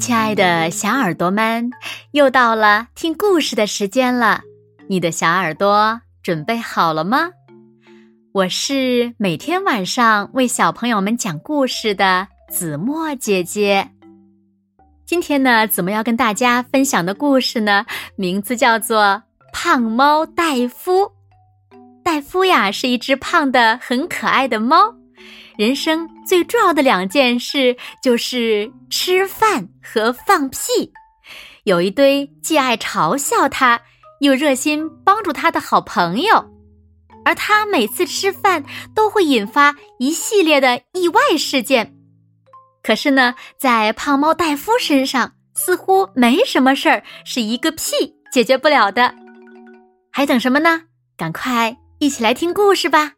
亲爱的小耳朵们，又到了听故事的时间了。你的小耳朵准备好了吗？我是每天晚上为小朋友们讲故事的子墨姐姐。今天呢，子墨要跟大家分享的故事呢，名字叫做《胖猫戴夫》。戴夫呀，是一只胖的很可爱的猫。人生最重要的两件事就是吃饭和放屁。有一堆既爱嘲笑他，又热心帮助他的好朋友，而他每次吃饭都会引发一系列的意外事件。可是呢，在胖猫戴夫身上，似乎没什么事儿是一个屁解决不了的。还等什么呢？赶快一起来听故事吧！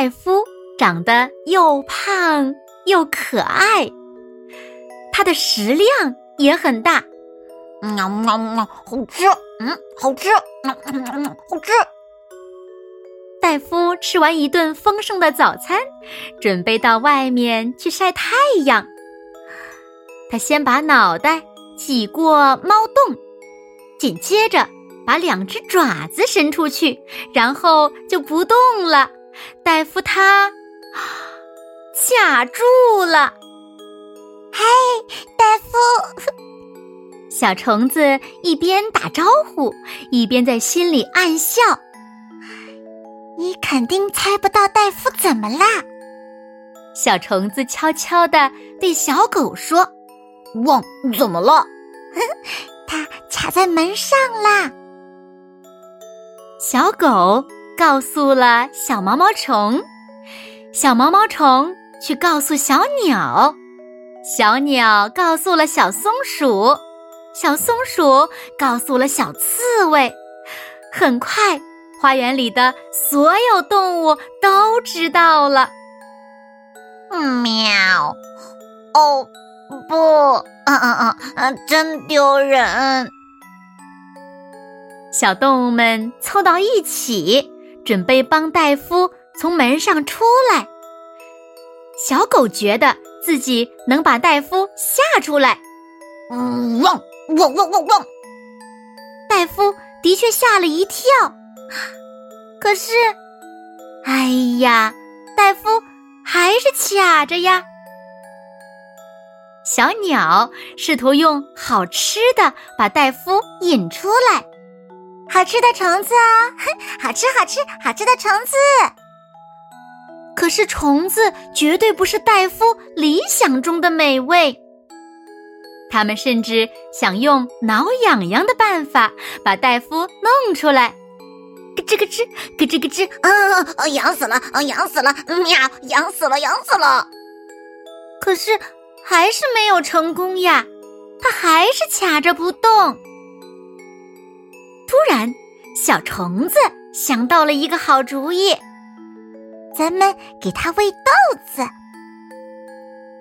戴夫长得又胖又可爱，他的食量也很大，喵喵喵，好吃，嗯，好吃，嗯嗯嗯，好吃。戴夫吃完一顿丰盛的早餐，准备到外面去晒太阳。他先把脑袋挤过猫洞，紧接着把两只爪子伸出去，然后就不动了。戴夫他卡住了，嘿，戴夫！小虫子一边打招呼，一边在心里暗笑：“你肯定猜不到戴夫怎么啦？”小虫子悄悄地对小狗说：“汪，怎么了？它卡在门上啦。”小狗。告诉了小毛毛虫，小毛毛虫去告诉小鸟，小鸟告诉了小松鼠，小松鼠告诉了小刺猬。很快，花园里的所有动物都知道了。喵！哦，不，嗯嗯嗯嗯，真丢人！小动物们凑到一起。准备帮戴夫从门上出来。小狗觉得自己能把戴夫吓出来。嗯，汪汪汪汪汪！戴夫的确吓了一跳。可是，哎呀，戴夫还是卡着呀。小鸟试图用好吃的把戴夫引出来。好吃的虫子 啊，好吃好吃好吃的虫子。可是虫子绝对不是戴夫理想中的美味。他们甚至想用挠痒痒的办法把戴夫弄出来，咯吱咯吱，咯吱咯吱，嗯，痒死了，嗯，痒死了，喵，痒死了，痒死了。可是还是没有成功呀，他还是卡着不动。突然，小虫子想到了一个好主意，咱们给它喂豆子。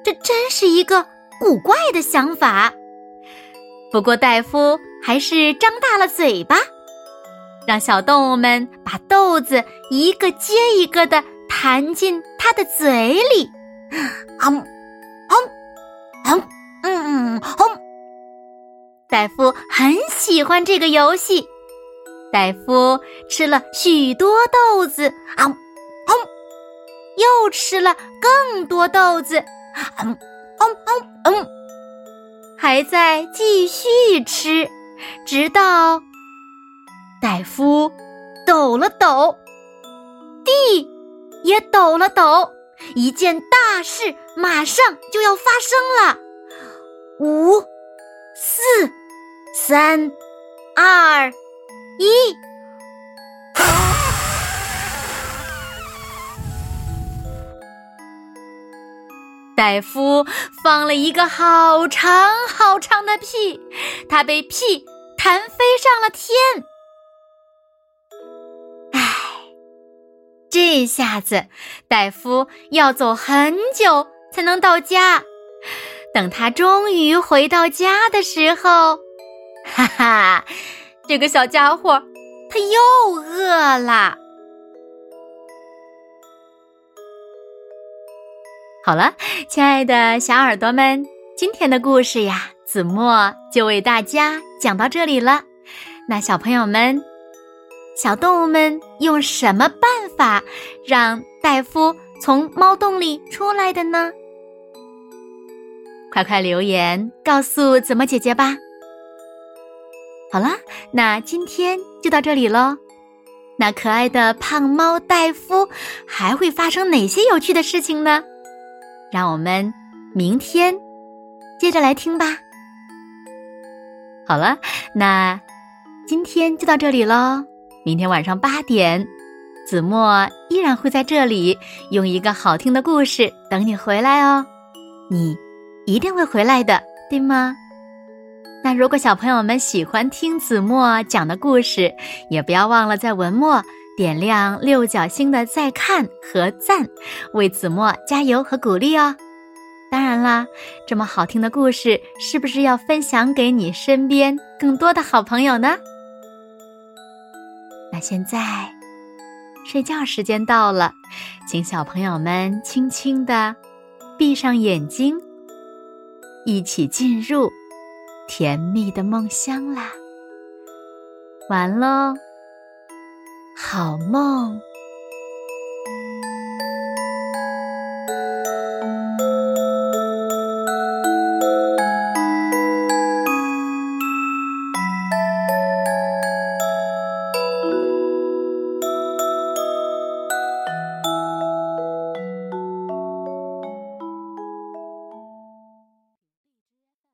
这真是一个古怪的想法。不过戴夫还是张大了嘴巴，让小动物们把豆子一个接一个的弹进他的嘴里。哼，哼，哼，嗯嗯，哼。戴夫很喜欢这个游戏。戴夫吃了许多豆子，啊，嗯，又吃了更多豆子，嗯，嗯嗯嗯，还在继续吃，直到戴夫抖了抖，地也抖了抖，一件大事马上就要发生了，五、四、三、二。一，戴夫放了一个好长好长的屁，他被屁弹飞上了天。唉，这下子戴夫要走很久才能到家。等他终于回到家的时候，哈哈。这个小家伙他又饿了。好了，亲爱的小耳朵们，今天的故事呀，子墨就为大家讲到这里了。那小朋友们，小动物们用什么办法让戴夫从猫洞里出来的呢？快快留言告诉子墨姐姐吧。好了，那今天就到这里喽。那可爱的胖猫戴夫还会发生哪些有趣的事情呢？让我们明天接着来听吧。好了，那今天就到这里喽。明天晚上八点，子墨依然会在这里用一个好听的故事等你回来哦。你一定会回来的，对吗？那如果小朋友们喜欢听子墨讲的故事，也不要忘了在文末。点亮六角星的再看和赞，为子墨加油和鼓励哦！当然啦，这么好听的故事，是不是要分享给你身边更多的好朋友呢？那现在，睡觉时间到了，请小朋友们轻轻的闭上眼睛，一起进入甜蜜的梦乡啦！完喽。好梦。